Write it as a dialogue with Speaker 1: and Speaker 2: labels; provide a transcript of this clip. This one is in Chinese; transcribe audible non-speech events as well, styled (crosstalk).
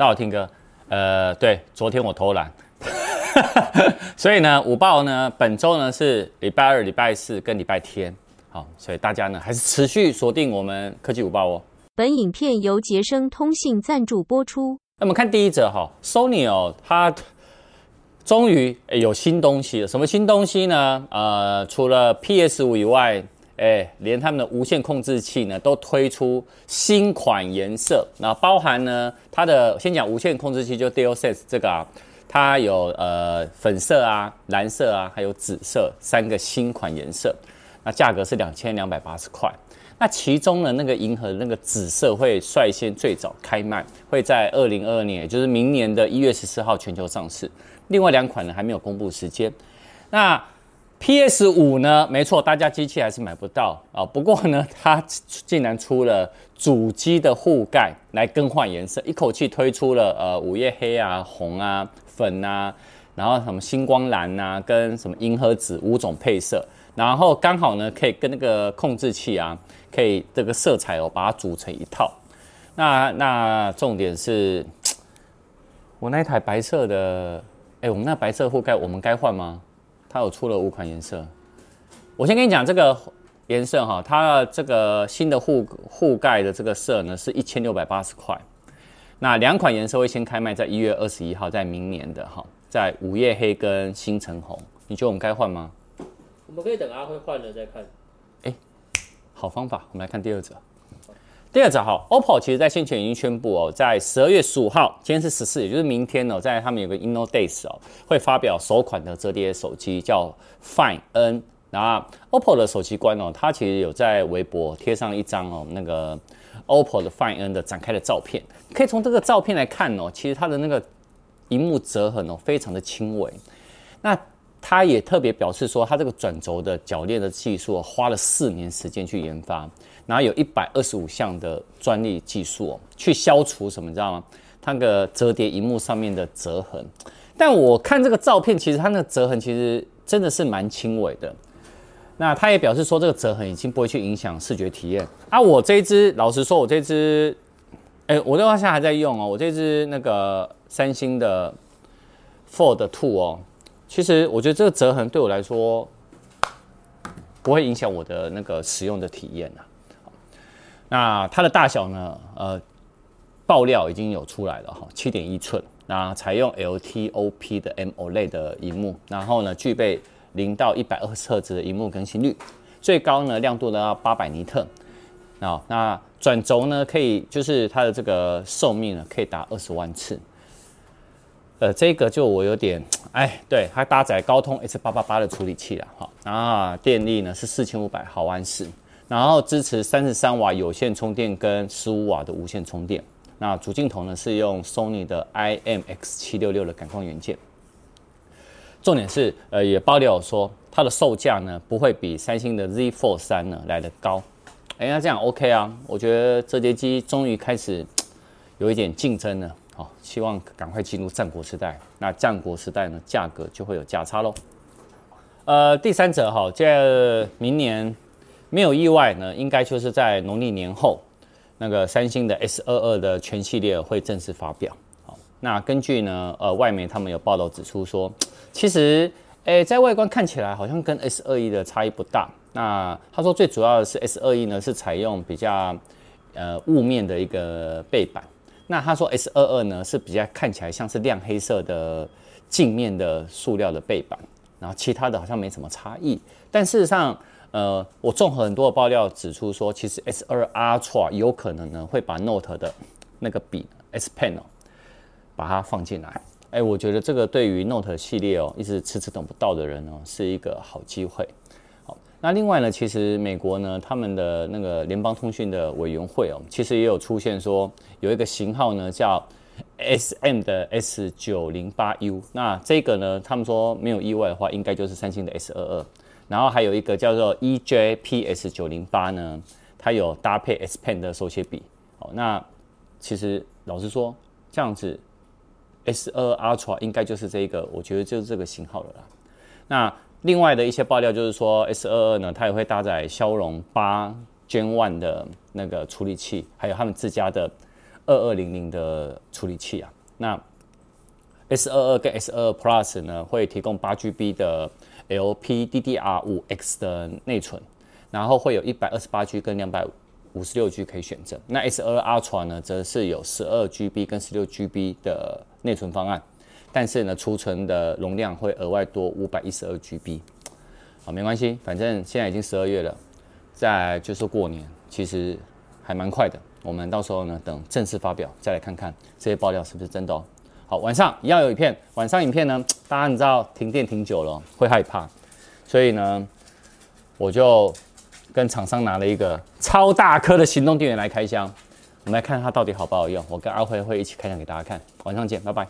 Speaker 1: 大家好，听歌，呃，对，昨天我偷懒，(laughs) 所以呢，五报呢，本周呢是礼拜二、礼拜四跟礼拜天，好，所以大家呢还是持续锁定我们科技五报哦。
Speaker 2: 本影片由杰生通信赞助播出。
Speaker 1: 那我们看第一则哈，Sony 哦，它终于有新东西了。什么新东西呢？呃，除了 PS 五以外。哎，连他们的无线控制器呢都推出新款颜色，那包含呢它的先讲无线控制器就 DualSense 这个啊，它有呃粉色啊、蓝色啊，还有紫色三个新款颜色，那价格是两千两百八十块。那其中呢那个银河那个紫色会率先最早开卖，会在二零二二年，也就是明年的一月十四号全球上市。另外两款呢还没有公布时间。那 PS 五呢？没错，大家机器还是买不到啊。不过呢，它竟然出了主机的护盖来更换颜色，一口气推出了呃午夜黑啊、红啊、粉啊，然后什么星光蓝啊，跟什么银河紫五种配色，然后刚好呢可以跟那个控制器啊，可以这个色彩哦把它组成一套。那那重点是，(tsk) 我那台白色的，哎，我们那白色护盖我们该换吗？它有出了五款颜色，我先跟你讲这个颜色哈，它这个新的护护盖的这个色呢是一千六百八十块。那两款颜色会先开卖在一月二十一号，在明年的哈，在午夜黑跟星辰红，你觉得我们该换吗？
Speaker 3: 我们可以等阿辉换了再看。
Speaker 1: 哎，好方法，我们来看第二则。第二则哈，OPPO 其实在先前已经宣布哦，在十二月十五号，今天是十四，也就是明天哦，在他们有个 Inno Days 哦，会发表首款的折叠手机，叫 Find N。那 OPPO 的首席官哦，他其实有在微博贴上一张哦，那个 OPPO 的 Find N 的展开的照片，可以从这个照片来看哦，其实它的那个荧幕折痕哦，非常的轻微。那他也特别表示说，他这个转轴的铰链的技术花了四年时间去研发。然后有一百二十五项的专利技术哦，去消除什么，你知道吗？它那个折叠荧幕上面的折痕。但我看这个照片，其实它那个折痕其实真的是蛮轻微的。那他也表示说，这个折痕已经不会去影响视觉体验。啊，我这一支，老实说，我这支，哎，我的话现在还在用哦。我这支那个三星的 Fold Two 哦，其实我觉得这个折痕对我来说不会影响我的那个使用的体验啊。那它的大小呢？呃，爆料已经有出来了哈，七点一寸，那采用 LTOP 的 AMOLED 的荧幕，然后呢，具备零到一百二十赫兹的荧幕更新率，最高呢亮度呢要八百尼特，啊，那转轴呢可以就是它的这个寿命呢可以达二十万次，呃，这个就我有点 (tsk) 哎，对，它搭载高通 S 八八八的处理器了哈，啊，电力呢是四千五百毫安时。然后支持三十三瓦有线充电跟十五瓦的无线充电。那主镜头呢是用 Sony 的 IMX 七六六的感光元件。重点是，呃，也爆料说它的售价呢不会比三星的 Z Fold 三呢来的高。哎，那这样 OK 啊？我觉得折叠机终于开始 (tsk) 有一点竞争了。好，希望赶快进入战国时代。那战国时代呢，价格就会有价差喽。呃，第三者哈，这明年。没有意外呢，应该就是在农历年后，那个三星的 S 二二的全系列会正式发表。好，那根据呢，呃，外媒他们有报道指出说，其实，诶，在外观看起来好像跟 S 二一的差异不大。那他说最主要的是 S 二一呢是采用比较呃雾面的一个背板，那他说 S 二二呢是比较看起来像是亮黑色的镜面的塑料的背板，然后其他的好像没什么差异，但事实上。呃，我综合很多的爆料指出说，其实 S 二 Ultra 有可能呢会把 Note 的那个笔 S Pen 哦，把它放进来。哎，我觉得这个对于 Note 系列哦一直迟迟等不到的人哦是一个好机会。那另外呢，其实美国呢他们的那个联邦通讯的委员会哦，其实也有出现说有一个型号呢叫 SM 的 S 九零八 U，那这个呢他们说没有意外的话，应该就是三星的 S 二二。然后还有一个叫做 EJPS 九零八呢，它有搭配 S Pen 的手写笔。哦，那其实老实说，这样子 S 二 Ultra 应该就是这个，我觉得就是这个型号了啦。那另外的一些爆料就是说，S 二二呢，它也会搭载骁龙八 Gen One 的那个处理器，还有他们自家的二二零零的处理器啊。那 S 二二跟 S 二二 Plus 呢，会提供八 GB 的 LPDDR 五 X 的内存，然后会有一百二十八 G 跟两百五十六 G 可以选择。那 S 二二 Ultra 呢，则是有十二 GB 跟十六 GB 的内存方案，但是呢，储存的容量会额外多五百一十二 GB。好，没关系，反正现在已经十二月了，再就是过年，其实还蛮快的。我们到时候呢，等正式发表再来看看这些爆料是不是真的哦。好，晚上一样有影片。晚上影片呢，大家你知道停电停久了会害怕，所以呢，我就跟厂商拿了一个超大颗的行动电源来开箱。我们来看它到底好不好用。我跟阿辉会一起开箱给大家看。晚上见，拜拜。